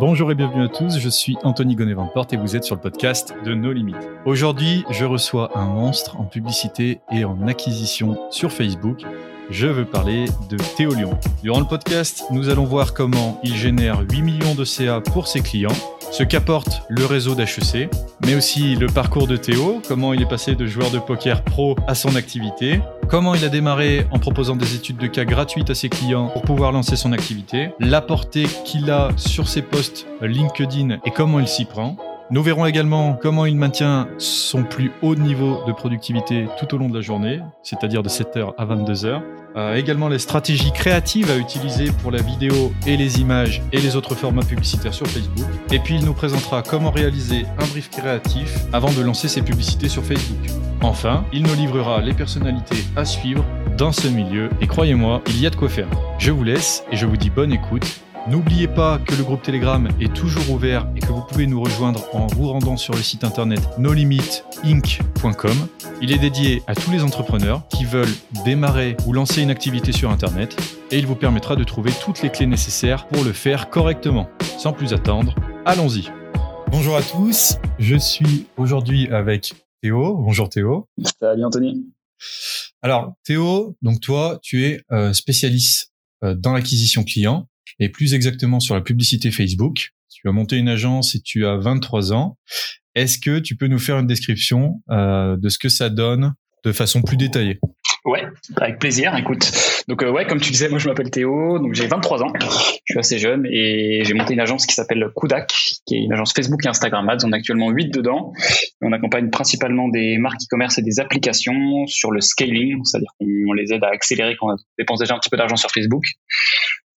Bonjour et bienvenue à tous, je suis Anthony Gonnet-Van et vous êtes sur le podcast de No Limites. Aujourd'hui, je reçois un monstre en publicité et en acquisition sur Facebook. Je veux parler de Théo Lyon. Durant le podcast, nous allons voir comment il génère 8 millions de CA pour ses clients, ce qu'apporte le réseau d'HEC, mais aussi le parcours de Théo, comment il est passé de joueur de poker pro à son activité, comment il a démarré en proposant des études de cas gratuites à ses clients pour pouvoir lancer son activité, la portée qu'il a sur ses posts LinkedIn et comment il s'y prend. Nous verrons également comment il maintient son plus haut niveau de productivité tout au long de la journée, c'est-à-dire de 7h à 22h. Euh, également les stratégies créatives à utiliser pour la vidéo et les images et les autres formats publicitaires sur Facebook. Et puis il nous présentera comment réaliser un brief créatif avant de lancer ses publicités sur Facebook. Enfin, il nous livrera les personnalités à suivre dans ce milieu et croyez-moi, il y a de quoi faire. Je vous laisse et je vous dis bonne écoute N'oubliez pas que le groupe Telegram est toujours ouvert et que vous pouvez nous rejoindre en vous rendant sur le site internet nolimitinc.com. Il est dédié à tous les entrepreneurs qui veulent démarrer ou lancer une activité sur internet et il vous permettra de trouver toutes les clés nécessaires pour le faire correctement. Sans plus attendre, allons-y. Bonjour à tous, je suis aujourd'hui avec Théo. Bonjour Théo. Salut Anthony. Alors Théo, donc toi, tu es euh, spécialiste euh, dans l'acquisition client et plus exactement sur la publicité Facebook. Tu as monté une agence et tu as 23 ans. Est-ce que tu peux nous faire une description euh, de ce que ça donne de façon plus détaillée? Ouais, avec plaisir. Écoute, donc euh, ouais, comme tu disais, moi je m'appelle Théo, donc j'ai 23 ans, je suis assez jeune et j'ai monté une agence qui s'appelle Kudak, qui est une agence Facebook et Instagram Ads. On a actuellement 8 dedans. On accompagne principalement des marques e-commerce et des applications sur le scaling, c'est-à-dire qu'on les aide à accélérer quand on dépense déjà un petit peu d'argent sur Facebook.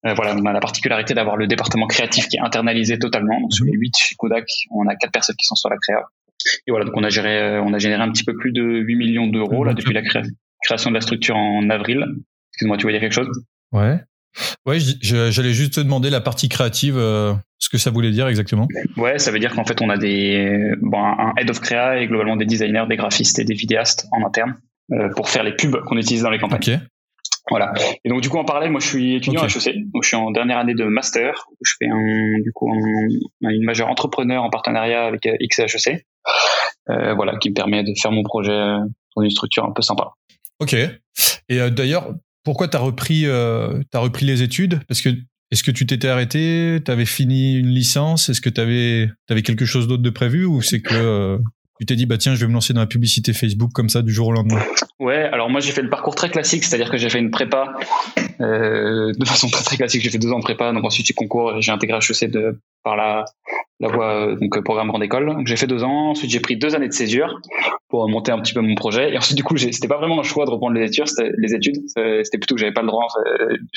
Euh, voilà, on a la particularité d'avoir le département créatif qui est internalisé totalement. Donc, sur les 8 chez Kodak, on a 4 personnes qui sont sur la créa. Et voilà, donc on a géré, euh, on a généré un petit peu plus de 8 millions d'euros là depuis la création de la structure en avril. Excuse-moi, tu voulais dire quelque chose? Ouais. Ouais, j'allais juste te demander la partie créative, euh, ce que ça voulait dire exactement. Ouais, ça veut dire qu'en fait on a des, bon, un head of créa et globalement des designers, des graphistes et des vidéastes en interne pour faire les pubs qu'on utilise dans les campagnes. Voilà. Et donc du coup en parallèle, moi je suis étudiant à HEC, donc je suis en dernière année de master. Où je fais un, du coup une majeure entrepreneur en partenariat avec euh, XHEC, euh, voilà, qui me permet de faire mon projet euh, dans une structure un peu sympa. Ok. Et euh, d'ailleurs, pourquoi t'as repris euh, as repris les études? Parce que est-ce que tu t'étais arrêté? T'avais fini une licence? Est-ce que t'avais avais quelque chose d'autre de prévu? Ou c'est que tu t'es dit bah tiens je vais me lancer dans la publicité Facebook comme ça du jour au lendemain. Ouais alors moi j'ai fait le parcours très classique c'est-à-dire que j'ai fait une prépa euh, de façon très très classique j'ai fait deux ans de prépa donc ensuite j'ai concours j'ai intégré HEC de par la la voie donc programme grande école. J'ai fait deux ans. Ensuite j'ai pris deux années de césure pour monter un petit peu mon projet. Et ensuite du coup c'était pas vraiment un choix de reprendre les études. Les études. C'était plutôt que j'avais pas le droit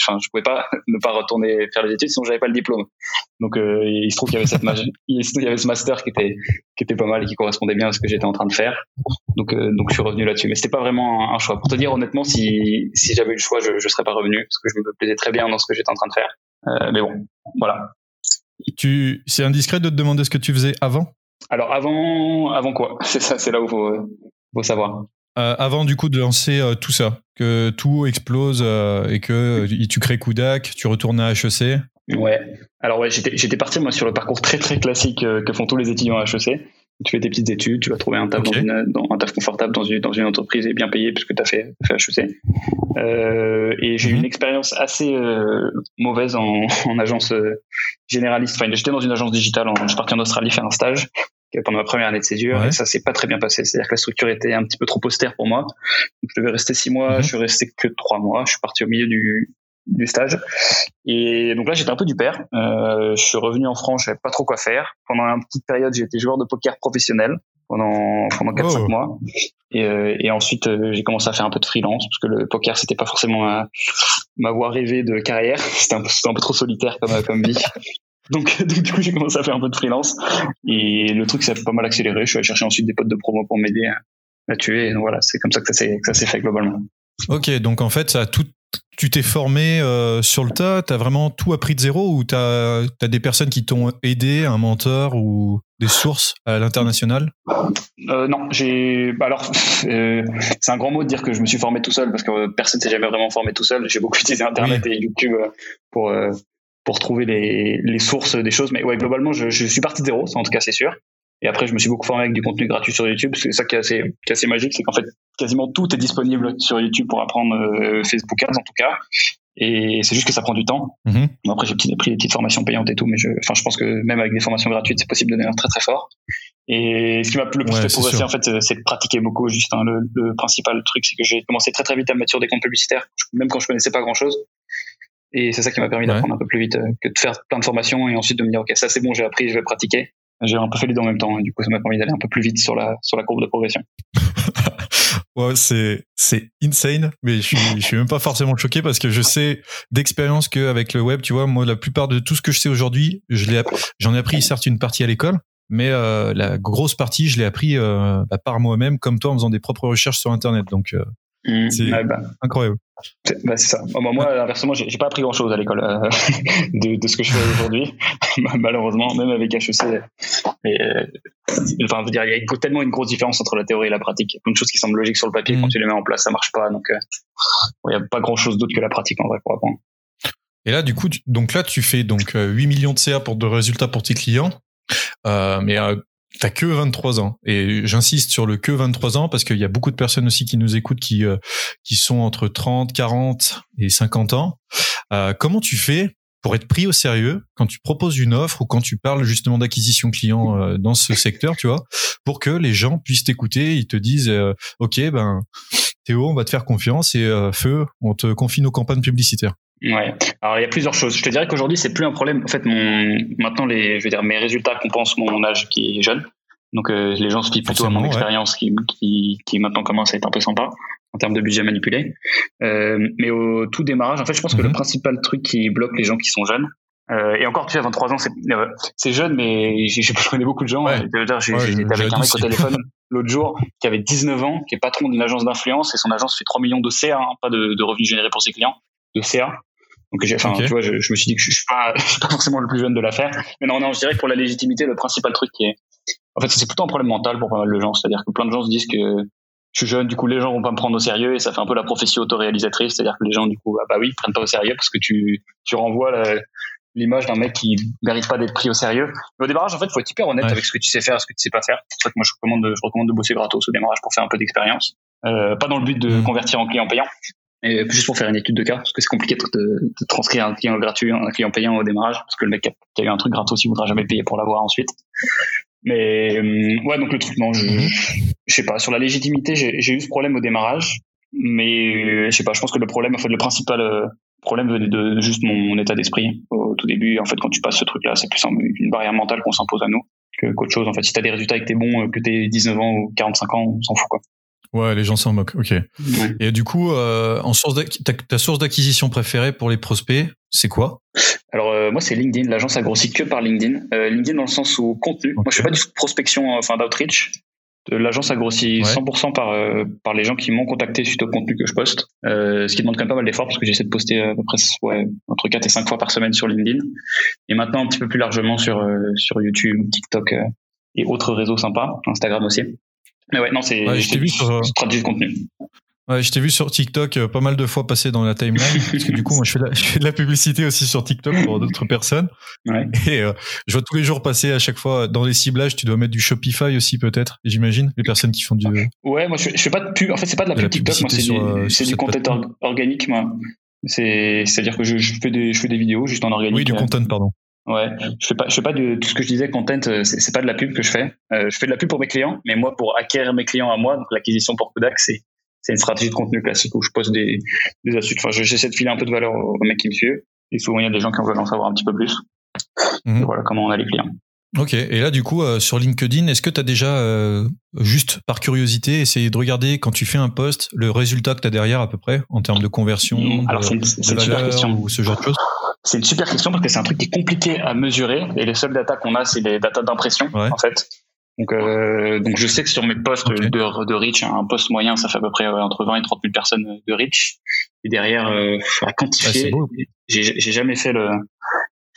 enfin je pouvais pas ne pas retourner faire les études sinon j'avais pas le diplôme. Donc euh, il se trouve qu'il y avait cette il y avait ce master qui était qui était pas mal et qui correspondait bien à ce que j'étais en train de faire. Donc euh, donc je suis revenu là-dessus. Mais c'était pas vraiment un, choix. Pour te dire honnêtement si si j'avais eu le choix je je serais pas revenu parce que je me plaisais très bien dans ce que j'étais en train de faire. Euh, mais bon voilà tu c'est indiscret de te demander ce que tu faisais avant? Alors avant, avant quoi? C'est ça, c'est là où faut, faut savoir. Euh, avant du coup de lancer euh, tout ça, que tout explose euh, et que tu crées Kudak, tu retournes à HEC. Ouais. Alors ouais, j'étais, j'étais parti moi sur le parcours très très classique que font tous les étudiants à HEC. Tu fais tes petites études, tu vas trouver un taf, dans une, dans, un taf confortable dans une, dans une entreprise et bien payé puisque tu as fait, fait HEC. et j'ai eu mhm. une expérience assez mauvaise en, en agence généraliste. Enfin, j'étais dans une agence digitale. je suis parti en Australie faire un stage pendant ma première année de césure et ça s'est pas très bien passé. C'est-à-dire que la structure était un petit peu trop austère pour moi. Donc, je devais rester six mois, mhm. je suis resté que trois mois. Je suis parti au milieu du, du stage. Et donc là, j'étais un peu du père. Euh, je suis revenu en France, je savais pas trop quoi faire. Pendant une petite période, j'ai été joueur de poker professionnel pendant pendant 4 5 mois. Et, euh, et ensuite, euh, j'ai commencé à faire un peu de freelance parce que le poker, c'était pas forcément ma, ma voie rêvée de carrière. C'était un, un, peu trop solitaire comme comme vie. Donc, du coup, j'ai commencé à faire un peu de freelance. Et le truc, ça a pas mal accéléré. Je suis allé chercher ensuite des potes de promo pour m'aider à, tuer. Et donc, voilà, c'est comme ça que ça s'est fait globalement. Ok, donc en fait, ça a tout, tu t'es formé euh, sur le tas, tu as vraiment tout appris de zéro ou tu as, des personnes qui t'ont aidé, un mentor ou des sources à l'international? Euh, Non, j'ai. Bah alors, euh, c'est un grand mot de dire que je me suis formé tout seul parce que personne s'est jamais vraiment formé tout seul. J'ai beaucoup utilisé Internet et YouTube pour pour trouver les, les sources des choses. Mais ouais, globalement, je, je suis parti de zéro, en tout cas, c'est sûr. Et après, je me suis beaucoup formé avec du contenu gratuit sur YouTube. C'est ça qui est assez, qui est assez magique, c'est qu'en fait, quasiment tout est disponible sur YouTube pour apprendre euh, Facebook Ads, en tout cas. Et c'est juste que ça prend du temps. Mhm. Après, j'ai pris des petites formations payantes et tout, mais je, enfin, je pense que même avec des formations gratuites, c'est possible de devenir très très fort. Et ce qui m'a le plus Ouais, fait progresser, en fait, euh, c'est de pratiquer beaucoup. Juste, hein, le, le principal truc, c'est que j'ai commencé très très vite à me mettre sur des comptes publicitaires, même quand je connaissais pas grand chose. Et c'est ça qui m'a permis Ouais. d'apprendre un peu plus vite euh, que de faire plein de formations et ensuite de me dire, ok, ça c'est bon, j'ai appris, je vais pratiquer. J'ai un peu fait les deux en même temps, et du coup, ça m'a permis d'aller un peu plus vite sur la, sur la courbe de progression. Ouais, c'est c'est insane, mais je suis, je suis même pas forcément choqué parce que je sais d'expérience qu'avec le web, tu vois, moi la plupart de tout ce que je sais aujourd'hui, je l'ai j'en ai appris certes une partie à l'école, mais euh, la grosse partie je l'ai appris euh, bah, par moi-même comme toi en faisant des propres recherches sur internet, donc euh, C'est- Ouais, bah, incroyable. Bah, c'est ça. Moi, moi, inversement, j'ai pas appris grand chose à l'école euh, de, de ce que je fais aujourd'hui, malheureusement, même avec HEC. Et, euh, enfin, je veux dire, il y a tellement une grosse différence entre la théorie et la pratique. Plein de choses qui semblent logiques sur le papier, Mhm. quand tu les mets en place, ça marche pas. Donc, euh, il y a pas grand chose d'autre que la pratique en vrai pour apprendre. Et là, du coup, tu- donc là, tu fais donc euh, 8 millions de CA pour de résultats pour tes clients, euh, mais euh, t'as que 23 ans. Et j'insiste sur le que 23 ans parce qu'il y a beaucoup de personnes aussi qui nous écoutent qui euh, qui sont entre 30, 40 et 50 ans. Euh, comment tu fais pour être pris au sérieux quand tu proposes une offre ou quand tu parles justement d'acquisition client euh, dans ce secteur, tu vois, pour que les gens puissent t'écouter, ils te disent, euh, ok, ben Théo, on va te faire confiance et euh, feu, on te confie nos campagnes publicitaires. Ouais. Alors il y a plusieurs choses. Je te dirais qu'aujourd'hui c'est plus un problème. En fait, mon maintenant les, je veux dire mes résultats compensent mon âge qui est jeune. Donc euh, les gens se fient plutôt à mon ouais. expérience qui, qui qui maintenant commence à être un peu sympa en termes de budget manipulé. Euh, mais au tout démarrage, en fait, je pense que Mhm. le principal truc qui bloque les gens qui sont jeunes. euh, et encore, tu sais, à 23 ans, c'est euh, c'est jeune, mais j'ai- je connais beaucoup de gens. Ouais. J'ai Ouais, j'étais avec un mec au téléphone l'autre jour qui avait 19 ans, qui est patron d'une agence d'influence et son agence fait 3 millions de CA, hein, pas de, de revenus générés pour ses clients, de CA. Donc j'ai, enfin, tu vois, je, je me suis dit que je, je suis pas, je suis pas forcément le plus jeune de l'affaire. Mais non, non, je dirais que pour la légitimité, le principal truc qui est, en fait, c'est plutôt un problème mental pour pas mal de gens. C'est-à-dire que plein de gens se disent que je suis jeune, du coup, les gens vont pas me prendre au sérieux et ça fait un peu la prophétie autoréalisatrice. C'est-à-dire que les gens, du coup, ah bah oui, ils prennent pas au sérieux parce que tu, tu renvoies la- l'image d'un mec qui mérite pas d'être pris au sérieux. Mais au démarrage, en fait, faut être hyper honnête Ouais. avec ce que tu sais faire et ce que tu sais pas faire. C'est pour ça que moi, je recommande, de- je recommande de bosser gratos au démarrage pour faire un peu d'expérience. Euh, pas dans le but de Mm. convertir en client payant, et juste pour faire une étude de cas, parce que c'est compliqué de, de transcrire un client gratuit un client payant au démarrage, parce que le mec qui a, qui a eu un truc gratos, il voudra jamais payer pour l'avoir ensuite. Mais euh, ouais, donc le truc, non, je, Mhm. je sais pas. Sur la légitimité, j'ai eu ce problème au démarrage, mais euh, je sais pas. Je pense que le problème, en fait, le principal euh, problème venait de, de juste mon, mon état d'esprit au tout début. En fait, quand tu passes ce truc-là, c'est plus un- une barrière mentale qu'on s'impose à nous qu'autre chose. En fait, si t'as des résultats et que t'es bon, euh, que t'es 19 ans ou 45 ans, on s'en fout quoi. Ouais, les gens s'en moquent. Ok. Ouais. Et du coup, euh, en source d'acqui- ta, ta source d'acquisition préférée pour les prospects, c'est quoi? Alors euh, moi c'est LinkedIn, l'agence a grossi que par LinkedIn. Euh, LinkedIn dans le sens où contenu. Moi je fais pas du tout de prospection, enfin d'outreach. L'agence a grossi Ouais. 100% par euh, par les gens qui m'ont contacté suite au contenu que je poste. Euh, ce qui demande quand même pas mal d'efforts parce que j'essaie de poster à peu près ouais, entre 4 et 5 fois par semaine sur LinkedIn. Et maintenant un petit peu plus largement sur euh, sur YouTube, TikTok euh, et autres réseaux sympas, Instagram aussi. Mais ouais, non, c'est Ouais, je t'ai vu sur, euh, stratégie de contenu. Ouais, je t'ai vu sur TikTok euh, pas mal de fois passer dans la timeline parce que du coup, moi, je fais, de la, je fais de la publicité aussi sur TikTok pour d'autres personnes. Ouais. Et euh, je vois tous les jours passer à chaque fois dans les ciblages. Tu dois mettre du Shopify aussi peut-être, j'imagine, les personnes qui font du. Ouais, moi je, je fais pas de pub. En fait, c'est pas de la De pub TikTok, moi c'est du, euh, du content organique, moi. C'est, c'est-à-dire que je, je fais des, je fais des vidéos juste en organique. Oui, du content, pardon. Ouais, je fais pas, je fais pas de tout ce que je disais content. euh, C'est, pas de la pub que je fais. Euh, je fais de la pub pour mes clients, mais moi pour acquérir mes clients à moi, donc l'acquisition pour Kodak, c'est c'est une stratégie de contenu classique où je poste des des astuces. Enfin, je- j'essaie de filer un peu de valeur aux, mecs qui me suivent. Et souvent il y a des gens qui en veulent en savoir un petit peu plus. Mhm. Et voilà comment on a les clients. Ok. Et là, du coup, euh, sur LinkedIn, est-ce que tu as déjà, euh, juste par curiosité, essayé de regarder quand tu fais un post le résultat que tu as derrière à peu près en termes de conversion, Mm, Alors de, c'est une, de valeur question. ou ce genre de choses? C'est une super question parce que c'est un truc qui est compliqué à mesurer et les seules datas qu'on a, c'est les datas d'impression Ouais. en fait. Donc, euh, donc je sais que sur mes posts Ok. de, de reach, un post moyen, ça fait à peu près entre 20 et 30 000 personnes de reach. Et derrière, euh, à quantifier, j'ai j'ai jamais fait le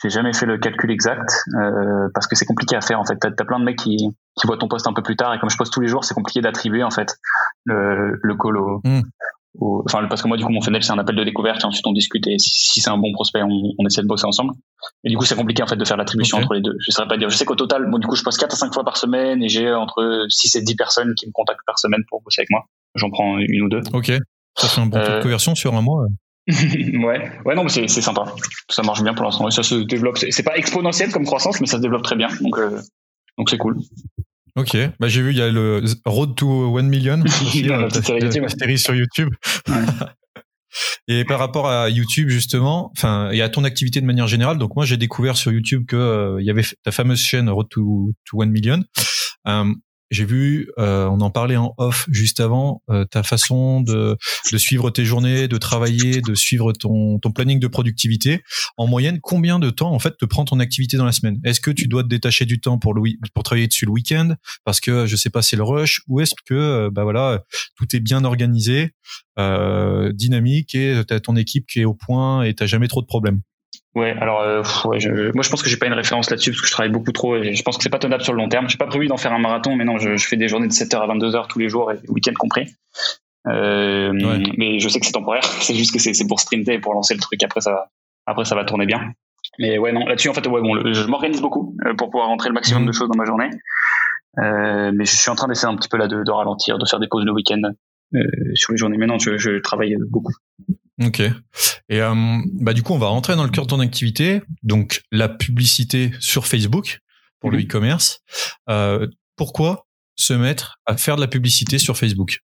j'ai jamais fait le calcul exact euh, parce que c'est compliqué à faire en fait. T'as as plein de mecs qui, qui voient ton post un peu plus tard et comme je poste tous les jours, c'est compliqué d'attribuer en fait le, le call au, Mm. enfin parce que moi du coup mon funnel c'est un appel de découverte et ensuite on discute et si, c'est un bon prospect on, essaie de bosser ensemble. Et du coup c'est compliqué en fait de faire l'attribution entre les deux. Je saurais pas dire. Je sais qu'au total bon du coup je poste 4 à 5 fois par semaine et j'ai entre 6 et 10 personnes qui me contactent par semaine pour bosser avec moi. J'en prends une ou deux. Ok. Ça fait un bon taux de euh, conversion sur un mois ouais. Ouais non mais c'est sympa. Ça marche bien pour l'instant. Ça se développe. C'est pas exponentiel comme croissance mais ça se développe très bien. Donc euh, donc c'est cool. Ok, bah, j'ai vu, il y a le Road to 1 Million, aussi, la, série, sur YouTube. Et par rapport à YouTube justement, enfin et à ton activité de manière générale, donc moi j'ai découvert sur YouTube que euh, il y avait ta fameuse chaîne Road to, to 1 Million. Euh, j'ai vu, euh, on en parlait en off juste avant, euh, ta façon de, de suivre tes journées, de travailler, de suivre ton, ton planning de productivité. En moyenne, combien de temps en fait te prend ton activité dans la semaine? Est-ce que tu dois te détacher du temps pour le pour travailler dessus le week-end parce que je sais pas c'est le rush ou est-ce que euh, bah voilà tout est bien organisé, euh, dynamique et t'as ton équipe qui est au point et t'as jamais trop de problèmes? Ouais, alors euh, ouais, je, moi je pense que j'ai pas une référence là-dessus parce que je travaille beaucoup trop et je pense que c'est pas tenable sur le long terme. J'ai pas prévu d'en faire un marathon, mais non, je, je, fais des journées de 7h à 22h tous les jours et week-end compris. Euh, Mais je sais que c'est temporaire. C'est juste que c'est pour sprinter et pour lancer le truc. Après ça, va, après ça va tourner bien. Mais ouais, non, là-dessus en fait, ouais, bon, je m'organise beaucoup euh, pour pouvoir rentrer le maximum mhm. de choses dans ma journée. Euh, mais je suis en train d'essayer un petit peu là de, de ralentir, de faire des pauses le week-end euh, sur les journées. Mais non, je, je travaille beaucoup. Ok. Et euh, bah du coup, on va rentrer dans le cœur de ton activité, donc la publicité sur Facebook pour le mhm. e-commerce. Euh, pourquoi se mettre à faire de la publicité sur Facebook?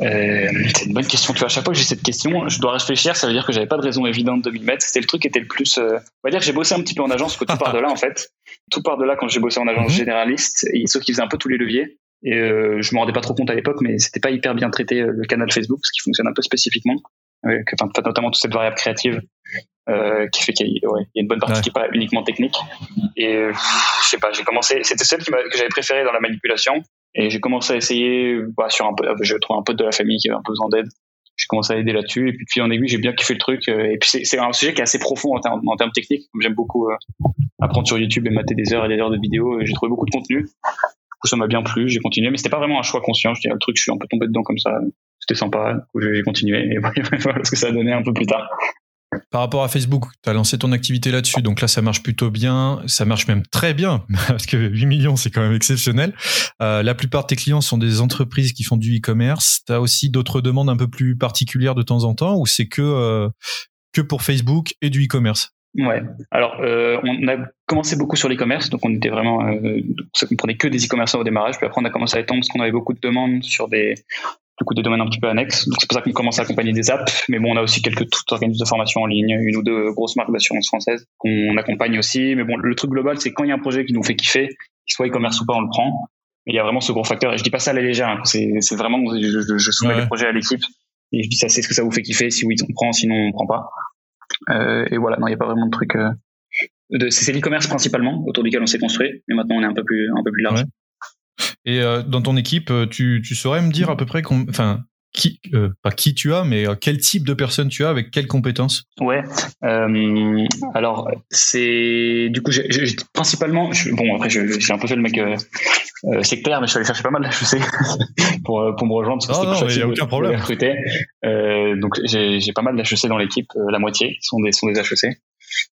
Euh, c'est une bonne question. Tu vois, à chaque fois que j'ai cette question, je dois réfléchir. Ça veut dire que j'avais pas de raison évidente de m'y mettre. C'était le truc qui était le plus. Euh, on va dire que j'ai bossé un petit peu en agence, que tout part de là en fait. Tout part de là quand j'ai bossé en agence mhm. généraliste, et sauf qu'ils faisaient un peu tous les leviers. Et euh, je me rendais pas trop compte à l'époque, mais c'était pas hyper bien traité le canal Facebook, ce qui fonctionne un peu spécifiquement avec notamment toute cette variable créative euh, qui fait qu'il y, a une bonne partie qui est pas uniquement technique. Et euh, je sais pas, j'ai commencé, c'était celle que j'avais préférée dans la manipulation. Et j'ai commencé à essayer, bah, sur un je trouve un pote de la famille qui avait un peu besoin d'aide. J'ai commencé à aider là-dessus. Et puis, puis en aiguille, j'ai bien kiffé le truc. Euh, et puis, c'est un sujet qui est assez profond en termes, en termes techniques. J'aime beaucoup euh, apprendre sur YouTube et mater des heures et des heures de vidéos. J'ai trouvé beaucoup de contenu. Du coup, ça m'a bien plu. J'ai continué. Mais c'était pas vraiment un choix conscient. Je dis, le truc, je suis un peu tombé dedans comme ça c'était sympa. j'ai continué et voilà ce que ça a donné un peu plus tard. Par rapport à Facebook, tu as lancé ton activité là-dessus, donc là ça marche plutôt bien, ça marche même très bien, parce que 8 millions c'est quand même exceptionnel. Euh, la plupart de tes clients sont des entreprises qui font du e-commerce. Tu as aussi d'autres demandes un peu plus particulières de temps en temps, ou c'est que, euh, que pour Facebook et du e-commerce? Ouais. Alors, euh, on a commencé beaucoup sur l'e-commerce, donc on était vraiment, euh, ça comprenait que des e-commerçants au démarrage. Puis après, on a commencé à étendre parce qu'on avait beaucoup de demandes sur des du coup des domaines un petit peu annexes. Donc c'est pour ça qu'on commence à accompagner des apps, mais bon, on a aussi quelques tout organismes de formation en ligne, une ou deux grosses marques d'assurance françaises qu'on accompagne aussi. Mais bon, le truc global, c'est quand il y a un projet qui nous fait kiffer, qu'il soit e-commerce ou pas, on le prend. Mais il y a vraiment ce gros facteur. Et je dis pas ça à la légère. Hein. C'est, vraiment, je, je, soumets le projet à l'équipe et je dis ça, c'est ce que ça vous fait kiffer. Si oui, on prend, sinon on prend pas. Euh, et voilà, non, il n'y a pas vraiment de truc. Euh, c'est l'e-commerce principalement autour duquel on s'est construit, mais maintenant on est un peu plus un large. Et euh, dans ton équipe, tu, tu saurais me dire à peu près, enfin, qui, euh, pas qui tu as, mais quel type de personne tu as avec quelles compétences Ouais. Euh, alors c'est du coup, j'ai, principalement, bon après j'ai un peu fait le mec euh, sectaire, mais je suis allé chercher pas mal sais pour pour me rejoindre. Parce que non, non, il n'y a aucun problème. donc j'ai, j'ai pas mal d'HEC dans l'équipe, la moitié sont des sont des HEC.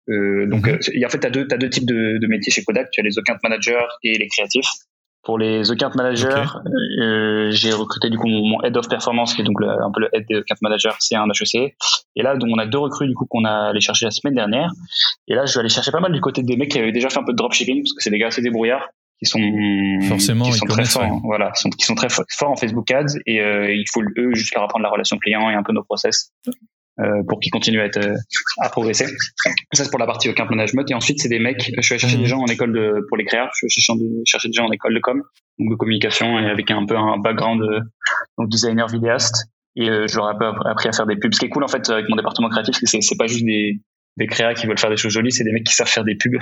donc, mm-hmm. en fait, tu as deux, deux types de, de métiers chez Kodak. Tu as les account managers et les créatifs. Pour les account managers, euh, j'ai recruté du coup mon, head of performance qui est donc un peu le head des account managers, c'est un HEC. Et là, donc on a deux recrues du coup qu'on a allé chercher la semaine dernière. Et là, je vais aller chercher pas mal du côté des mecs qui avaient déjà fait un peu de dropshipping parce que c'est des gars assez débrouillards qui sont forcément qui sont très forts, voilà, sont, qui sont, très forts en Facebook Ads et euh, il faut eux juste leur apprendre la relation client et un peu nos process. Euh, pour qu'ils continuent à être à progresser. Ça c'est pour la partie account management et ensuite c'est des mecs. Je suis allé chercher des gens en école de pour les créateurs. Je suis allé chercher des gens en école de com, donc de communication et avec un peu un background euh, donc designer vidéaste. Et euh, je leur ai appris à faire des pubs. Ce qui est cool en fait avec mon département créatif, c'est c'est pas juste des des créas qui veulent faire des choses jolies, c'est des mecs qui savent faire des pubs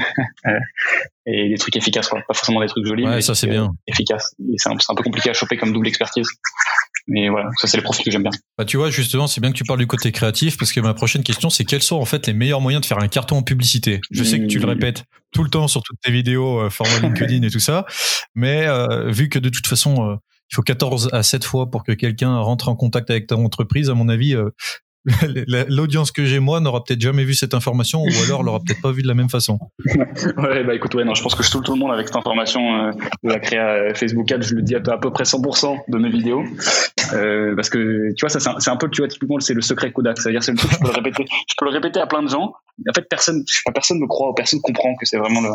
et des trucs efficaces, quoi. Pas forcément des trucs jolis, ouais, mais ça c'est bien. Efficaces. C'est un, un, peu compliqué à choper comme double expertise. Mais voilà, ça c'est le profil que j'aime bien. Bah, tu vois, justement, c'est bien que tu parles du côté créatif parce que ma prochaine question, c'est quels sont en fait les meilleurs moyens de faire un carton en publicité? Je sais que tu le mmh. répètes tout le temps sur toutes tes vidéos, euh, format LinkedIn et tout ça, mais euh, vu que de toute façon, euh, il faut 14 à 7 fois pour que quelqu'un rentre en contact avec ta entreprise. À mon avis, l'audience que j'ai moi n'aura peut-être jamais vu cette information ou alors l'aura peut-être pas vu de la même façon. ouais, bah écoute, ouais, non, je pense que je tout le monde avec cette information euh, de la créa euh, Facebook Ads. Je le dis à, peu près 100% de mes vidéos euh, parce que tu vois, ça c'est un, peu, tu vois, typiquement c'est le secret Kodak. C'est-à-dire c'est le truc, je peux le répéter, je peux le répéter à plein de gens. En fait, personne, personne me croit, personne comprend que c'est vraiment le,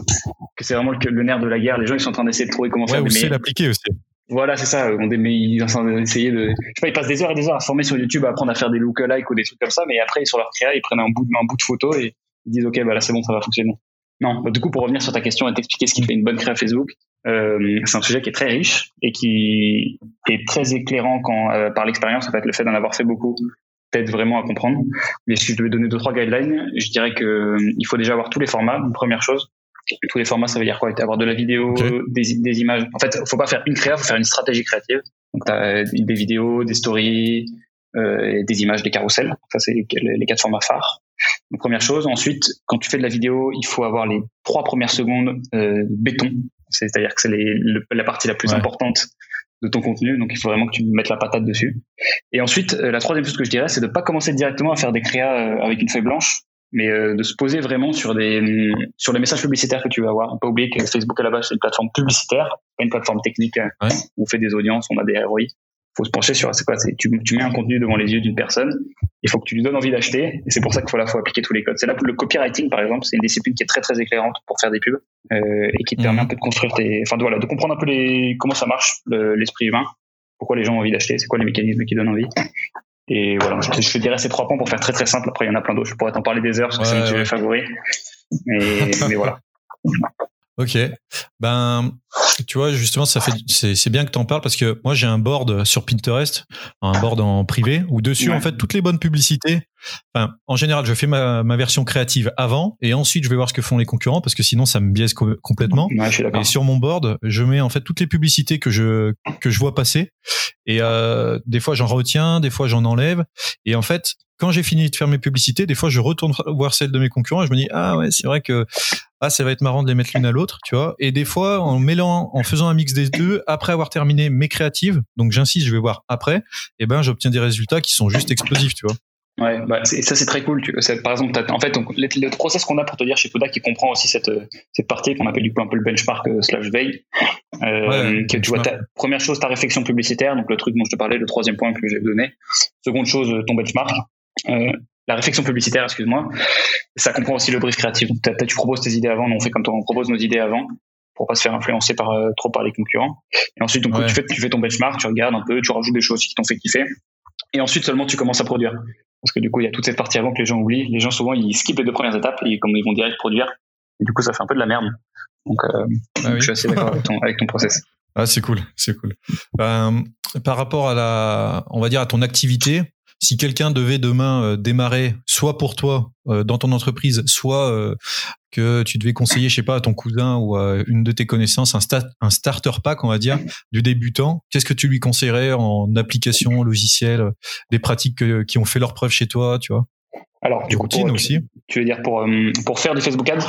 que c'est vraiment le, nerf de la guerre. Les gens ils sont en train d'essayer de trouver comment ouais, faire. c'est l'appliquer aussi. Voilà, c'est ça. On ils essayer de, je sais pas, ils passent des heures et des heures à former sur YouTube, à apprendre à faire des lookalikes ou des trucs comme ça, mais après, sur leur créa, ils prennent un bout, un bout de photo et ils disent, OK, bah là, c'est bon, ça va fonctionner. Non. du coup, pour revenir sur ta question et t'expliquer ce qui fait une bonne créa Facebook, euh, c'est un sujet qui est très riche et qui est très éclairant quand, euh, par l'expérience, en fait, le fait d'en avoir fait beaucoup t'aide vraiment à comprendre. Mais si je devais donner deux, trois guidelines, je dirais que euh, il faut déjà avoir tous les formats, une première chose tous les formats, ça veut dire quoi? Avoir de la vidéo, des, des, images. En fait, faut pas faire une créa, faut faire une stratégie créative. Donc, tu as des vidéos, des stories, euh, des images, des carousels. Ça, c'est les quatre formats phares. Donc, première chose. Ensuite, quand tu fais de la vidéo, il faut avoir les trois premières secondes euh, béton. C'est-à-dire que c'est la partie la plus importante de ton contenu. Donc, il faut vraiment que tu mettes la patate dessus. Et ensuite, euh, la troisième chose que je dirais, c'est de pas commencer directement à faire des créas euh, avec une feuille blanche mais euh, de se poser vraiment sur des sur les messages publicitaires que tu veux avoir. On peut oublier que Facebook à la base c'est une plateforme publicitaire, pas une plateforme technique. Hein. où On fait des audiences, on a des ROI. Faut se pencher sur c'est quoi C'est tu, tu mets un contenu devant les yeux d'une personne, il faut que tu lui donnes envie d'acheter, et c'est pour ça qu'il faut la fois appliquer tous les codes. C'est là le copywriting par exemple, c'est une discipline qui est très très éclairante pour faire des pubs euh, et qui te permet mhm. un peu de construire tes, enfin de, voilà, de comprendre un peu les comment ça marche l'esprit humain, pourquoi les gens ont envie d'acheter, c'est quoi les mécanismes qui donnent envie. Et voilà, je te, je te, dirais ces trois points pour faire très très simple. Après, il y en a plein d'autres. Je pourrais t'en parler des heures parce que c'est mon sujet favori. Mais, mais voilà. Ok. Ben, tu vois, justement, ça fait, c'est bien que tu en parles parce que moi, j'ai un board sur Pinterest, un board en privé, où dessus, en fait, toutes les bonnes publicités. Enfin, en général, je fais ma, ma, version créative avant et ensuite, je vais voir ce que font les concurrents parce que sinon, ça me biaise complètement. et sur mon board, je mets en fait toutes les publicités que je que je vois passer et euh, des fois, j'en retiens, des fois, j'en enlève. Et en fait, quand j'ai fini de faire mes publicités, des fois, je retourne voir celles de mes concurrents et je me dis ah ouais, c'est vrai que ah ça va être marrant de les mettre l'une à l'autre, tu vois. Et des fois, en mêlant, en faisant un mix des deux, après avoir terminé mes créatives, donc j'insiste, je vais voir après, et eh ben j'obtiens des résultats qui sont juste explosifs, tu vois. Ouais, bah ça c'est très cool. Tu, par exemple, en fait, donc, le, process qu'on a pour te dire chez Kodak qui comprend aussi cette, cette partie qu'on appelle du coup un peu le benchmark euh, slash veille. Euh, que tu vois, ta, première chose, ta réflexion publicitaire, donc le truc dont je te parlais, le troisième point que j'ai donné. Seconde chose, ton benchmark. Euh, la réflexion publicitaire, excuse-moi, ça comprend aussi le brief créatif. Donc, tu proposes tes idées avant, on fait comme toi, on propose nos idées avant pour pas se faire influencer par euh, trop par les concurrents. Et ensuite, donc, tu, fais, tu fais ton benchmark, tu regardes un peu, tu rajoutes des choses qui t'ont fait kiffer. Et ensuite seulement tu commences à produire. Parce que du coup, il y a toute cette partie avant que les gens oublient. Les gens souvent ils skippent les deux premières étapes et comme ils vont direct produire. Et du coup, ça fait un peu de la merde. Donc, euh, ah je suis assez d'accord avec ton, avec ton process. Ah, c'est cool, c'est cool. Ben, par rapport à la, on va dire à ton activité, si quelqu'un devait demain euh, démarrer, soit pour toi euh, dans ton entreprise, soit euh, que tu devais conseiller, je sais pas, à ton cousin ou à une de tes connaissances, un, un starter pack, on va dire, du débutant, qu'est-ce que tu lui conseillerais en application, logiciel, des pratiques qui ont fait leur preuve chez toi, tu vois? Alors, du routine aussi. Tu veux dire pour pour faire du Facebook Ads?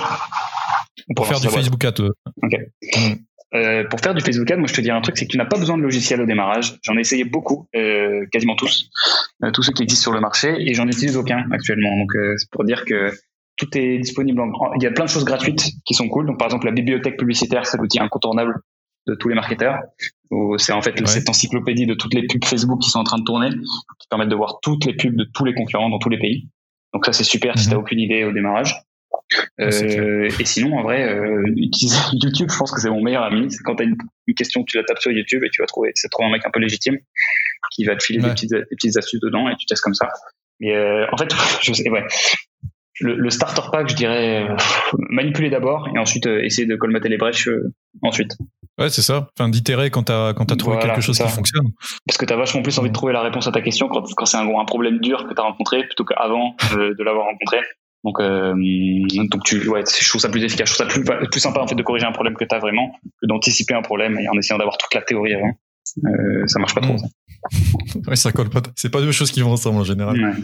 Pour, faire du Facebook Ads. Ok. Mm. Euh, pour faire du Facebook Ads, moi je te dis un truc, c'est que tu n'as pas besoin de logiciel au démarrage. J'en ai essayé beaucoup, euh, quasiment tous, euh, tous ceux qui existent sur le marché, et j'en utilise aucun actuellement. Donc euh, c'est pour dire que tout est disponible. Il y a plein de choses gratuites qui sont cool. Donc par exemple la bibliothèque publicitaire, c'est l'outil incontournable de tous les marketeurs. C'est en fait cette encyclopédie de toutes les pubs Facebook qui sont en train de tourner, qui permettent de voir toutes les pubs de tous les concurrents dans tous les pays. Donc ça c'est super si tu n'as mhm. aucune idée au démarrage. Euh, et sinon, en vrai, euh, utiliser YouTube, je pense que c'est mon meilleur ami. C'est quand tu as une, question, tu la tapes sur YouTube et tu vas trouver, c'est trouver un mec un peu légitime qui va te filer des, petites, des petites astuces dedans et tu testes comme ça. Mais euh, en fait, je sais, ouais. Le, le, starter pack, je dirais, euh, manipuler d'abord et ensuite essayer de colmater les brèches ensuite. Ouais, c'est ça. Enfin, d'itérer quand t'as quand as trouvé quelque chose qui fonctionne. Parce que t'as vachement plus envie de trouver la réponse à ta question quand, quand c'est un, un problème dur que t'as rencontré plutôt qu'avant de, de l'avoir rencontré. Donc, euh, donc tu, ouais, je trouve ça plus efficace, je trouve ça plus, plus sympa en fait de corriger un problème que tu as vraiment que d'anticiper un problème et en essayant d'avoir toute la théorie avant. Euh, ça marche pas trop. Ça. ouais, ça colle pas. C'est pas deux choses qui vont ensemble en général.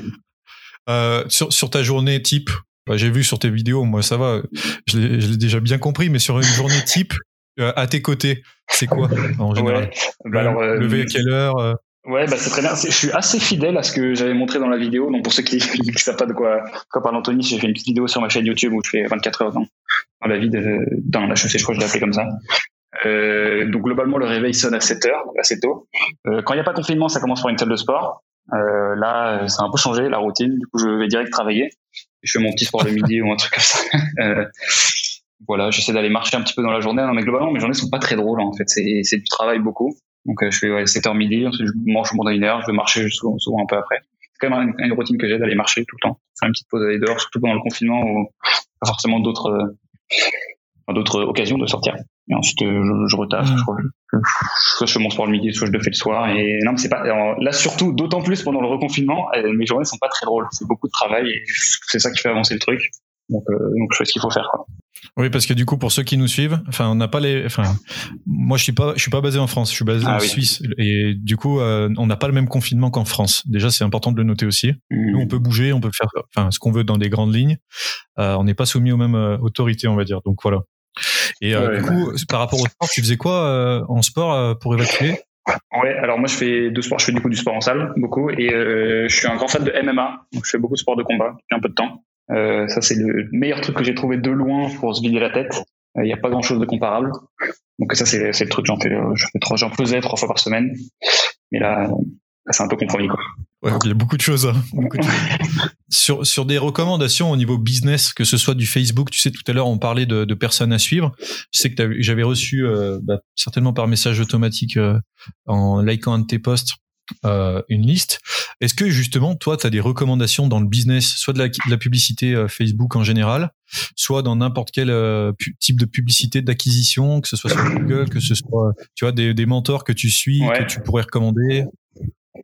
Euh, sur, sur ta journée type, bah, j'ai vu sur tes vidéos, moi ça va, je l'ai déjà bien compris, mais sur une journée type, à tes côtés, c'est quoi en général? Bah alors, Lever à quelle heure Ouais, bah c'est très bien. Je suis assez fidèle à ce que j'avais montré dans la vidéo. Donc pour ceux qui ne savent pas de quoi, quoi parle Anthony, j'ai fait une petite vidéo sur ma chaîne YouTube où je fais 24 heures dans, dans la vie de, dans la chaussée, je crois que je l'ai appelé comme ça. Euh, donc globalement, le réveil sonne à 7 heures, assez tôt. Euh, quand il n'y a pas confinement, ça commence par une salle de sport. Euh, là, ça a un peu changé la routine. Du coup, je vais direct travailler. Je fais mon petit sport le midi ou un truc comme ça. Euh, voilà, j'essaie d'aller marcher un petit peu dans la journée. Non, mais globalement, mes journées sont pas très drôles en fait. C'est du travail beaucoup. Donc euh, je fais ouais, 7h midi, ensuite je mange pendant une heure, je vais marcher souvent, souvent un peu après. C'est quand même une, routine que j'ai d'aller marcher tout le temps, faire une petite pause aller dehors, surtout pendant le confinement où pas forcément d'autres euh, d'autres occasions de sortir. Et ensuite euh, je, je retaffe, mmh. je, soit je fais mon sport le midi, soit je le fais le soir. Et non, mais c'est pas là surtout d'autant plus pendant le reconfinement, mes journées sont pas très drôles. C'est beaucoup de travail et c'est ça qui fait avancer le truc. Donc, euh, donc je fais ce qu'il faut faire. Quoi. Oui, parce que du coup, pour ceux qui nous suivent, enfin, on n'a pas les, enfin, moi, je suis pas, je suis pas basé en France, je suis basé ah en Suisse, et du coup, euh, on n'a pas le même confinement qu'en France. Déjà, c'est important de le noter aussi. Mmh. Nous, on peut bouger, on peut faire, enfin, ce qu'on veut dans des grandes lignes. Euh, on n'est pas soumis aux mêmes euh, autorités, on va dire. Donc voilà. Et du coup, par rapport au sport, tu faisais quoi en sport pour évacuer? Ouais, alors moi je fais deux sports, je fais du coup du sport en salle beaucoup et je suis un grand fan de MMA, donc je fais beaucoup de sport de combat depuis un peu de temps. Euh, ça, c'est le meilleur truc que j'ai trouvé de loin pour se vider la tête. Il n'y a pas grand chose de comparable. Donc ça, c'est le truc. J'en fais, j'en faisais trois fois par semaine. Mais là, c'est un peu compromis, quoi. Ouais, il y a beaucoup de choses. Hein. Beaucoup de choses. sur, sur des recommandations au niveau business, que ce soit du Facebook, tu sais, tout à l'heure, on parlait de, de personnes à suivre. Je sais que j'avais reçu, euh, bah, certainement par message automatique, euh, en likant un de tes posts, euh, une liste. Est-ce que justement, toi, tu as des recommandations dans le business, soit de la, de la publicité euh, Facebook en général, soit dans n'importe quel euh, type de publicité d'acquisition, que ce soit sur Google, que ce soit, tu vois, des, des mentors que tu suis, que tu pourrais recommander?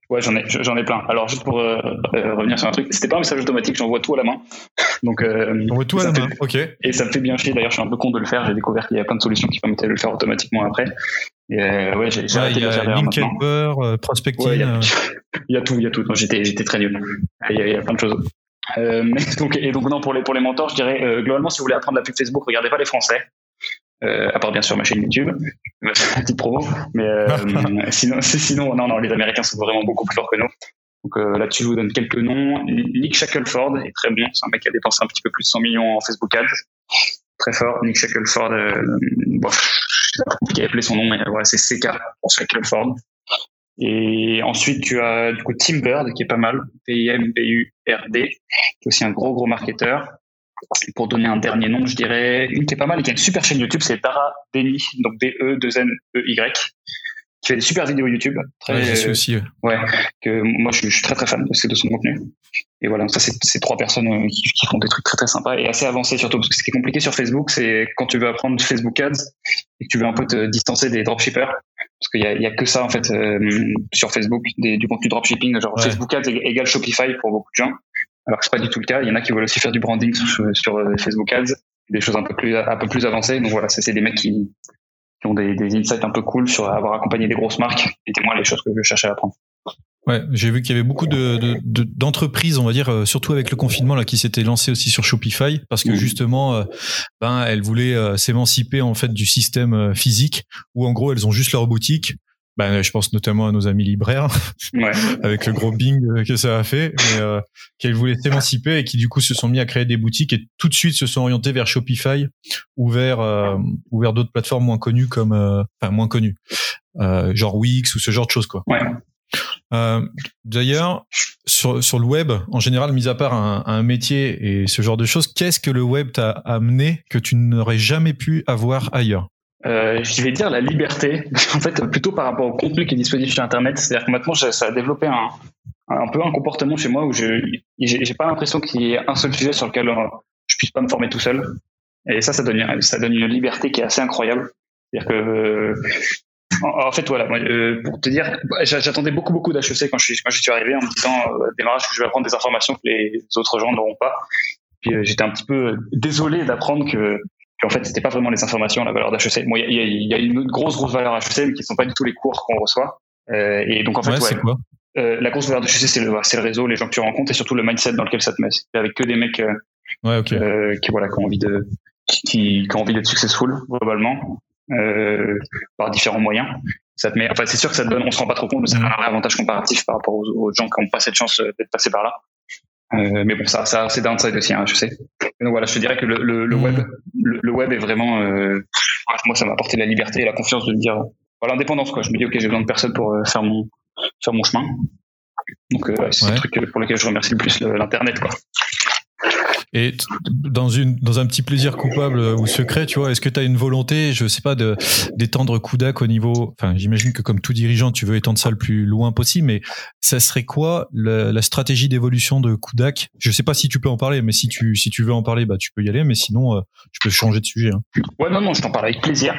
Ouais, j'en ai, j'en ai plein. Alors, juste pour euh, euh, revenir sur un truc, c'était pas un message automatique, j'envoie tout à la main. Donc, euh, j'envoie tout à la main, ok. Et ça me fait bien chier. D'ailleurs, je suis un peu con de le faire. J'ai découvert qu'il y a plein de solutions qui permettaient de le faire automatiquement après. Euh, ouais, j'ai, j'ai arrêté de faire. Prospecting. Ouais, il, y a, il y a tout, il y a tout. j'étais, j'étais très nul. Il y, a, il y a plein de choses. Euh, mais donc, et donc non pour les pour les mentors, je dirais globalement si vous voulez apprendre la pub Facebook, regardez pas les Français euh, à part bien sûr ma chaîne YouTube, petite promo, mais euh, sinon, sinon, non, non, les Américains sont vraiment beaucoup plus forts que nous. Donc euh, là-dessus, je vous donne quelques noms. Nick Shackelford est très bon, c'est un mec qui a dépensé un petit peu plus de 100 millions en Facebook Ads, très fort. Nick Shackelford, euh, bon, compliqué à appeler son nom, mais voilà, c'est CK pour Shackelford. Et ensuite, tu as du coup Tim Bird qui est pas mal, P-I-M-B-U-R-D, qui est aussi un gros gros marketeur. Pour donner un dernier nom, je dirais une qui est pas mal et qui a une super chaîne YouTube, c'est Dara Deni, donc D-E-2-N-E-Y, qui fait des super vidéos YouTube. Très, ouais, aussi. Ouais. que moi je, suis très très fan de, de son contenu. Et voilà, ça c'est ces trois personnes euh, qui, qui, font des trucs très très sympas et assez avancés surtout parce que ce qui est compliqué sur Facebook, c'est quand tu veux apprendre Facebook Ads et que tu veux un peu te distancer des dropshippers parce qu'il y a, y a que ça en fait euh, sur Facebook, des, du contenu dropshipping, genre Facebook Ads égale Shopify pour beaucoup de gens. Alors que c'est pas du tout le cas. Il y en a qui veulent aussi faire du branding sur, euh, Facebook Ads, des choses un peu plus un peu plus avancées. Donc voilà, c'est des mecs qui, qui ont des, des, insights un peu cool sur avoir accompagné des grosses marques. C'était moi les choses que je cherchais à apprendre. Ouais, j'ai vu qu'il y avait beaucoup de, d'entreprises, on va dire, euh, surtout avec le confinement là, qui s'étaient lancées aussi sur Shopify, parce que justement, euh, ben, elles voulaient s'émanciper en fait du système physique, où en gros, elles ont juste leur boutique, bah, je pense notamment à nos amis libraires, ouais. avec le gros bing que ça a fait, mais euh, qu'elles voulaient s'émanciper et qui du coup se sont mis à créer des boutiques et tout de suite se sont orientés vers Shopify ou vers, euh, ou vers d'autres plateformes moins connues comme, euh, enfin moins connues, euh, genre Wix ou ce genre de choses quoi. Ouais. Euh, D'ailleurs, sur, sur le web, en général, mis à part un, un métier et ce genre de choses, qu'est-ce que le web t'a amené que tu n'aurais jamais pu avoir ailleurs? Euh, je vais dire la liberté, en fait, plutôt par rapport au contenu qui est disponible sur Internet. C'est-à-dire que maintenant, ça a développé un, un peu un comportement chez moi où je j'ai pas l'impression qu'il y ait un seul sujet sur lequel euh, je puisse pas me former tout seul. Et ça, ça donne, ça donne une liberté qui est assez incroyable. C'est-à-dire que, euh, en, fait, voilà, euh, pour te dire, j'attendais beaucoup, beaucoup d'HEC quand je suis, arrivé en me disant, euh, démarrage, je vais apprendre des informations que les autres gens n'auront pas. Puis j'étais un petit peu désolé d'apprendre que en fait, c'était pas vraiment les informations, la valeur d'HEC. Bon, il y a, y a, une grosse, grosse valeur HEC, mais qui sont pas du tout les cours qu'on reçoit. Euh, et donc, en fait, ouais, quoi euh, la grosse valeur d'HEC, c'est le, c'est le réseau, les gens que tu rencontres et surtout le mindset dans lequel ça te met. Avec que des mecs euh, ouais, okay. euh, qui, voilà, qui ont envie de, qui, qui ont envie d'être successful, globalement. par différents moyens. Ça te met, enfin, c'est sûr que ça te donne, on se rend pas trop compte, mais ça a un avantage comparatif par rapport aux, gens qui n'ont pas cette chance d'être passés par là. Euh, mais bon, ça, ça c'est downside aussi, hein, je sais. donc voilà, je te dirais que le, le, le web, le, web est vraiment, euh, moi, ça m'a apporté la liberté et la confiance de me dire, voilà, l'indépendance quoi. Je me dis, ok, j'ai besoin de personne pour euh, faire mon, faire mon chemin. Donc, euh, c'est le truc pour lequel je remercie le plus l'internet, quoi. Et dans une dans un petit plaisir coupable ou secret, tu vois, est-ce que tu as une volonté, je sais pas, d'étendre Kudak au niveau, enfin, j'imagine que comme tout dirigeant, tu veux étendre ça le plus loin possible, mais ça serait quoi la, stratégie d'évolution de Kudak? Je sais pas si tu peux en parler, mais si tu si tu veux en parler, bah tu peux y aller, mais sinon, euh, tu peux changer de sujet. Hein. Ouais, non, non, je t'en parle avec plaisir.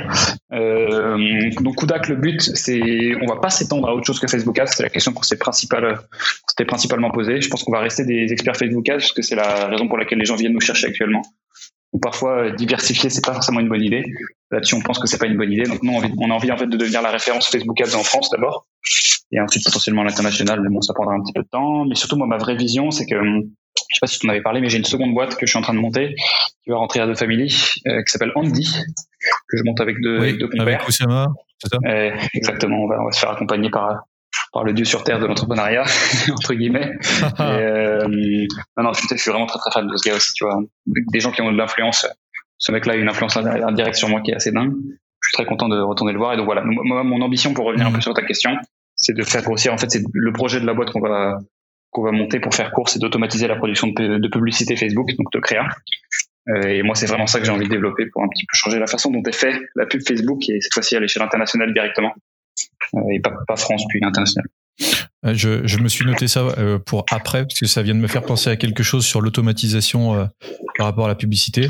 Euh, donc Kudak, le but, c'est, on va pas s'étendre à autre chose que Facebook Ads. C'est la question qu'on s'est principalement posée. Je pense qu'on va rester des experts Facebook Ads parce que c'est la raison pour laquelle les gens viennent nous chercher actuellement. Parfois euh, diversifier, c'est pas forcément une bonne idée. Là-dessus, on pense que c'est pas une bonne idée. Donc nous, on a envie en fait de devenir la référence Facebook Ads en France d'abord, et ensuite potentiellement à l'international. Mais bon, ça prendra un petit peu de temps. Mais surtout, moi, ma vraie vision, c'est que je sais pas si tu en avais parlé, mais j'ai une seconde boîte que je suis en train de monter, qui va rentrer à deux familles, euh, qui s'appelle Andy, que je monte avec deux, deux compères. Avec Oussama, c'est ça? Euh, Exactement. On va, on va se faire accompagner par par le dieu sur terre de l'entrepreneuriat entre guillemets. et, euh, non, non, je, suis vraiment très très fan de ce gars aussi, tu vois. Des gens qui ont de l'influence. Ce mec-là a une influence indirecte sur moi qui est assez dingue. Je suis très content de retourner le voir. Et donc voilà, moi, mon ambition pour revenir un peu sur ta question, c'est de faire grossir. En fait, c'est le projet de la boîte qu'on va qu'on va monter pour faire court, c'est d'automatiser la production de, de, publicité Facebook, donc de créa. Euh, et moi, c'est vraiment ça que j'ai envie de développer pour un petit peu changer la façon dont est fait la pub Facebook et cette fois-ci à l'échelle internationale directement. Euh, et pas, pas France puis international. Euh, je, je, me suis noté ça euh, pour après parce que ça vient de me faire penser à quelque chose sur l'automatisation par rapport à la publicité.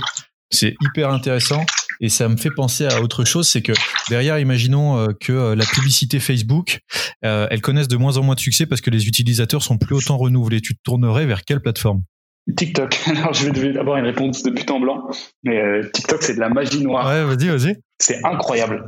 C'est hyper intéressant et ça me fait penser à autre chose, c'est que derrière, imaginons que la publicité Facebook, elle connaisse de moins en moins de succès parce que les utilisateurs sont plus autant renouvelés. Tu te tournerais vers quelle plateforme? TikTok. Alors, je vais avoir une réponse de but en blanc, mais euh, TikTok, c'est de la magie noire. Ouais, vas-y, vas-y. C'est incroyable,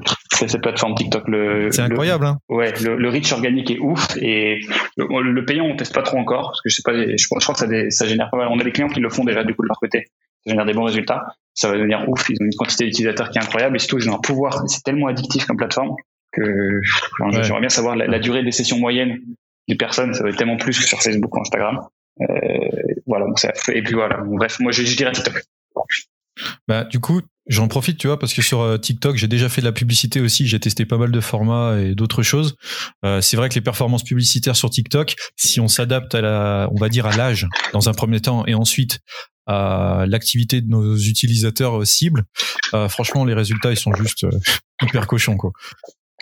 cette plateforme TikTok. C'est incroyable, hein. Ouais, le, reach organique est ouf et le, payant, on teste pas trop encore parce que je sais pas, je, crois que ça, ça, génère pas mal. On a des clients qui le font déjà du coup de leur côté. Ça génère des bons résultats. Ça va devenir ouf. Ils ont une quantité d'utilisateurs qui est incroyable et surtout, ils ont un pouvoir. C'est tellement addictif comme plateforme que j'aimerais bien savoir la, la durée des sessions moyennes des personnes. Ça va être tellement plus que sur Facebook ou Instagram. Euh, voilà, et puis voilà. bref, moi je, dirais TikTok. Bah, du coup, j'en profite, tu vois, parce que sur euh, TikTok, j'ai déjà fait de la publicité aussi. J'ai testé pas mal de formats et d'autres choses. Euh, c'est vrai que les performances publicitaires sur TikTok, si on s'adapte à la, on va dire à l'âge dans un premier temps, et ensuite à l'activité de nos utilisateurs cibles, franchement, les résultats ils sont juste hyper cochons, quoi.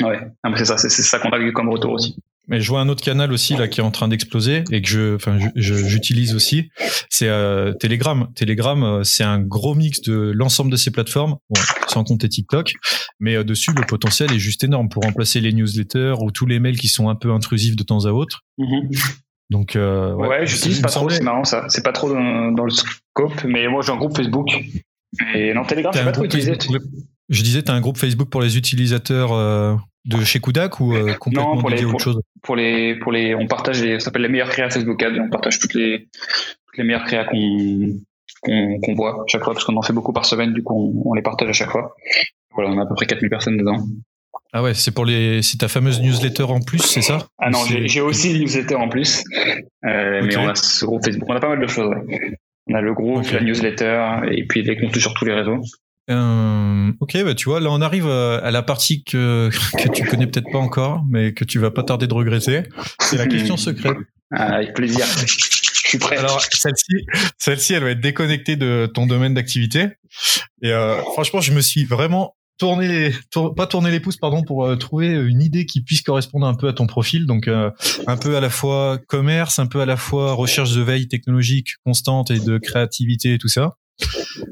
Ouais, c'est ça, c'est ça qu'on a eu comme retour aussi. Mais je vois un autre canal aussi là qui est en train d'exploser et que je, enfin, j'utilise aussi. C'est euh, Telegram. Telegram, euh, c'est un gros mix de l'ensemble de ces plateformes, bon, sans compter TikTok. Mais euh, dessus, le potentiel est juste énorme pour remplacer les newsletters ou tous les mails qui sont un peu intrusifs de temps à autre. Mm-hmm. Donc euh, ouais, ouais j'utilise pas trop. C'est marrant ça. C'est pas trop dans, dans, le scope. Mais moi, j'ai un groupe Facebook. Et non, Telegram, c'est pas trop utilisé. Je disais, tu as un groupe Facebook pour les utilisateurs de chez Kudak ou euh, complètement non, pour les, autre pour, chose? pour les, pour les, on partage, les, ça s'appelle les meilleures créas Facebook Ads, on partage toutes les, toutes les meilleures créas qu'on qu'on voit chaque fois, parce qu'on en fait beaucoup par semaine, du coup on, les partage à chaque fois. Voilà, on a à peu près 4000 personnes dedans. Ah ouais, c'est pour les, c'est ta fameuse newsletter en plus, c'est ça? Ah non, j'ai aussi une newsletter en plus, euh, mais on a ce groupe Facebook, on a pas mal de choses. On a le groupe, la newsletter, et puis les contenus sur tous les réseaux. Euh, ok, bah tu vois, là on arrive euh, à la partie que, que tu connais peut-être pas encore, mais que tu vas pas tarder de regretter. C'est la question secrète. Ah, avec plaisir. Je suis prêt. Alors celle-ci, celle-ci, elle va être déconnectée de ton domaine d'activité. Et euh, franchement, je me suis vraiment tourné, pas tourné les pouces, pardon, pour euh, trouver une idée qui puisse correspondre un peu à ton profil. Donc euh, un peu à la fois commerce, un peu à la fois recherche de veille technologique constante et de créativité et tout ça.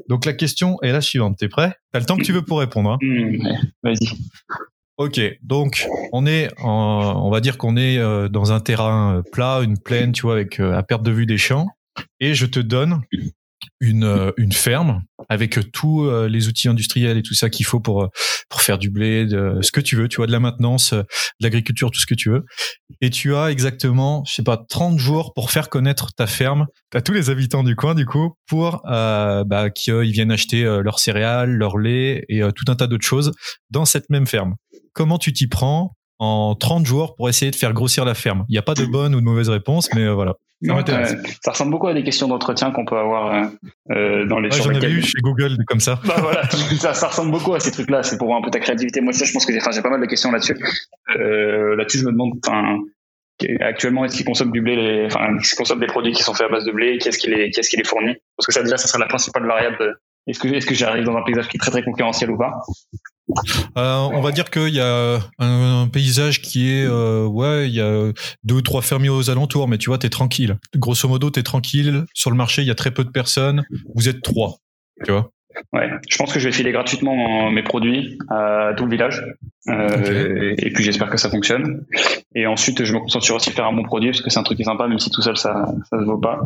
Donc la question est la suivante. T'es prêt? T'as le temps que tu veux pour répondre. Hein mmh, Vas-y. Ok, donc on est, on va dire qu'on est euh, dans un terrain euh, plat, une plaine, tu vois, avec euh, à perte de vue des champs, et je te donne une, une ferme avec tous les outils industriels et tout ça qu'il faut pour pour faire du blé, de, ce que tu veux, tu vois, de la maintenance, de l'agriculture, tout ce que tu veux. Et tu as exactement, je sais pas, 30 jours pour faire connaître ta ferme à tous les habitants du coin, du coup, pour euh, bah, qu'ils viennent acheter leurs céréales, leur lait et tout un tas d'autres choses dans cette même ferme. Comment tu t'y prends en 30 jours pour essayer de faire grossir la ferme? Il n'y a pas de bonne ou de mauvaise réponse, mais voilà ça ressemble beaucoup à des questions d'entretien qu'on peut avoir euh, euh dans les. Ouais, J'en ai vu chez Google comme ça. Bah voilà, ça, ça, ressemble beaucoup à ces trucs-là. C'est pour voir un peu ta créativité. Moi, ça, je pense que j'ai pas mal de questions là-dessus. Euh, là-dessus, je me demande, actuellement, est-ce qu'ils consomment du blé, les, enfin, est-ce qu'ils consomment des produits qui sont faits à base de blé, quest ce qui les, qui est-ce qui les fournit? Parce que ça, déjà, ça serait la principale variable. Est-ce que, est-ce que j'arrive dans un paysage qui est très très concurrentiel ou pas? Euh, on va dire qu'il y a un, paysage qui est, euh, ouais, il y a deux ou trois fermiers aux alentours, mais tu vois, t'es tranquille. Grosso modo, t'es tranquille. Sur le marché, il y a très peu de personnes. Vous êtes trois, tu vois. Ouais, je pense que je vais filer gratuitement mes produits à tout le village. Euh, Et puis j'espère que ça fonctionne. Et ensuite, je me concentre sur aussi faire un bon produit parce que c'est un truc qui est sympa, même si tout seul ça ça se vaut pas.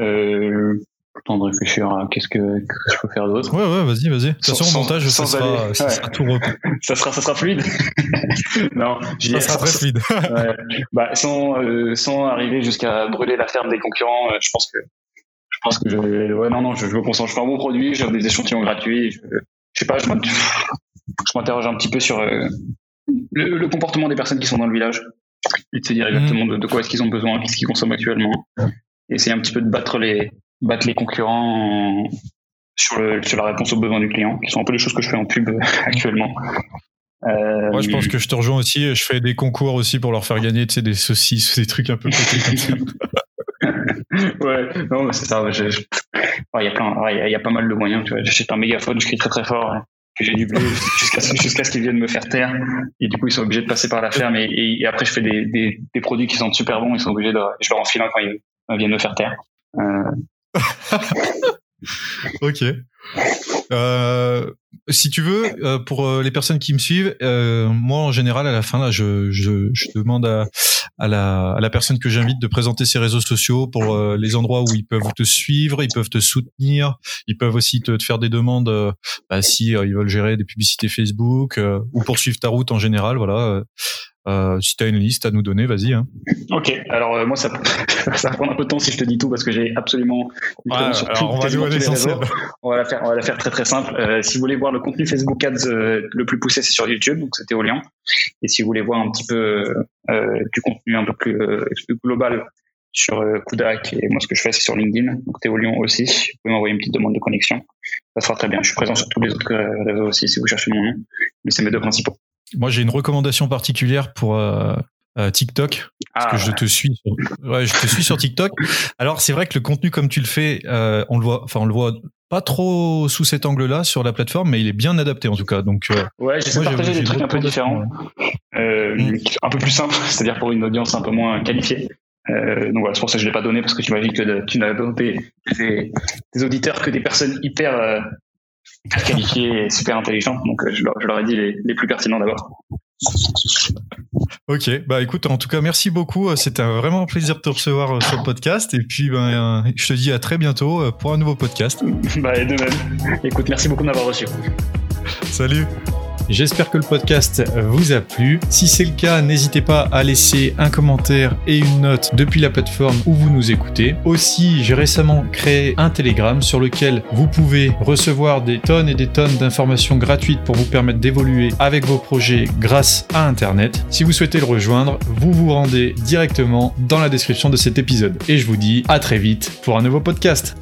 Euh, temps de réfléchir à qu'est-ce que, je peux faire d'autre. Ouais, ouais, vas-y, vas-y. De toute façon, au montage, ça, sera, ça sera tout ça sera, ça sera fluide. non, ça sera très fluide. ouais. bah, sans, euh, sans arriver jusqu'à brûler la ferme des concurrents, euh, je pense que, je pense que je, ouais, non, non, je, je me concentre, je fais un bon produit, j'ai des échantillons gratuits, je, je sais pas, je m'interroge un petit peu sur euh, le, le, comportement des personnes qui sont dans le village et de se dire exactement mm. de, quoi est-ce qu'ils ont besoin, qu'est-ce qu'ils consomment actuellement. Essayer un petit peu de battre les, battre les concurrents sur, le, sur la réponse aux besoins du client, qui sont un peu les choses que je fais en pub actuellement. Euh, Moi, je pense que je te rejoins aussi. Je fais des concours aussi pour leur faire gagner, tu sais, des saucisses, des trucs un peu comme ça. ouais, non, c'est ça. Il y a plein, y, a pas mal de moyens. J'achète un mégaphone, je crie très très fort. j'ai du blé jusqu'à ce qu'ils viennent me faire taire et du coup ils sont obligés de passer par la ferme et, et, après je fais des, des, des, produits qui sont super bons ils sont obligés de je leur enfile un quand ils viennent me faire taire euh, ok. Euh, si tu veux, euh, pour euh, les personnes qui me suivent, euh, moi en général à la fin là, je, je, je demande à, à, la, à la personne que j'invite de présenter ses réseaux sociaux pour les endroits où ils peuvent te suivre, ils peuvent te soutenir, ils peuvent aussi te, te faire des demandes bah, si ils veulent gérer des publicités Facebook ou poursuivre ta route en général. Voilà. Euh, si tu as une liste à nous donner, vas-y. Hein. Ok, alors euh, moi ça, ça va prendre un peu de temps si je te dis tout parce que j'ai absolument on, va on va la faire, on va la faire très très simple. Euh, si vous voulez voir le contenu Facebook Ads euh, le plus poussé, c'est sur YouTube, donc c'était au lien. Et si vous voulez voir un petit peu du contenu un peu plus, plus global sur Kudak et moi ce que je fais c'est sur LinkedIn, donc Théolion aussi. Vous pouvez m'envoyer une petite demande de connexion, ça sera très bien. Je suis présent sur tous les autres réseaux aussi si vous cherchez mon nom, mais c'est mes deux principaux. Moi, j'ai une recommandation particulière pour euh, euh, TikTok parce que ah, je te suis. Sur, ouais, je te suis sur TikTok. Alors, c'est vrai que le contenu comme tu le fais, euh, on le voit. Enfin, on le voit pas trop sous cet angle-là sur la plateforme, mais il est bien adapté en tout cas. Donc, ouais, j'essaie de partager des trucs un peu différents, mm. un peu plus simples, c'est-à-dire pour une audience un peu moins qualifiée. Euh, donc voilà, c'est pour ça que je l'ai pas donné parce que tu m'as dit que tu n'as donné des, des, auditeurs que des personnes hyper qualifiés et super intelligents. Donc, euh, je leur, je leur ai dit les, les plus pertinents d'abord. Ok, bah écoute, en tout cas, merci beaucoup. C'était vraiment un plaisir de te recevoir euh, sur le podcast. Et puis, ben, je te dis à très bientôt euh, pour un nouveau podcast. Bah, de même. Écoute, merci beaucoup de m'avoir reçu. Salut. J'espère que le podcast vous a plu. Si c'est le cas, n'hésitez pas à laisser un commentaire et une note depuis la plateforme où vous nous écoutez. Aussi, j'ai récemment créé un Telegram sur lequel vous pouvez recevoir des tonnes et des tonnes d'informations gratuites pour vous permettre d'évoluer avec vos projets grâce à Internet. Si vous souhaitez le rejoindre, vous vous rendez directement dans la description de cet épisode. Et je vous dis à très vite pour un nouveau podcast.